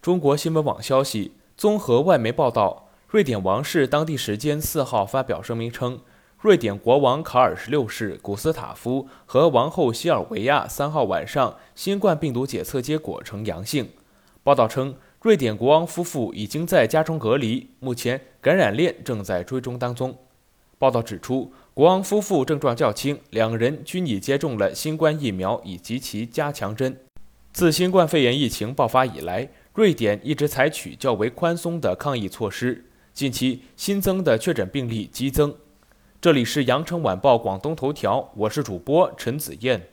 中国新闻网消息，综合外媒报道，瑞典王室当地时间四号发表声明称，瑞典国王卡尔十六世、古斯塔夫和王后西尔维亚三号晚上新冠病毒检测结果呈阳性。报道称，瑞典国王夫妇已经在家中隔离，目前感染链正在追踪当中。报道指出，国王夫妇症状较轻，两人均已接种了新冠疫苗以及其加强针。自新冠肺炎疫情爆发以来，瑞典一直采取较为宽松的抗疫措施。近期新增的确诊病例激增。这里是羊城晚报广东头条，我是主播陈子燕。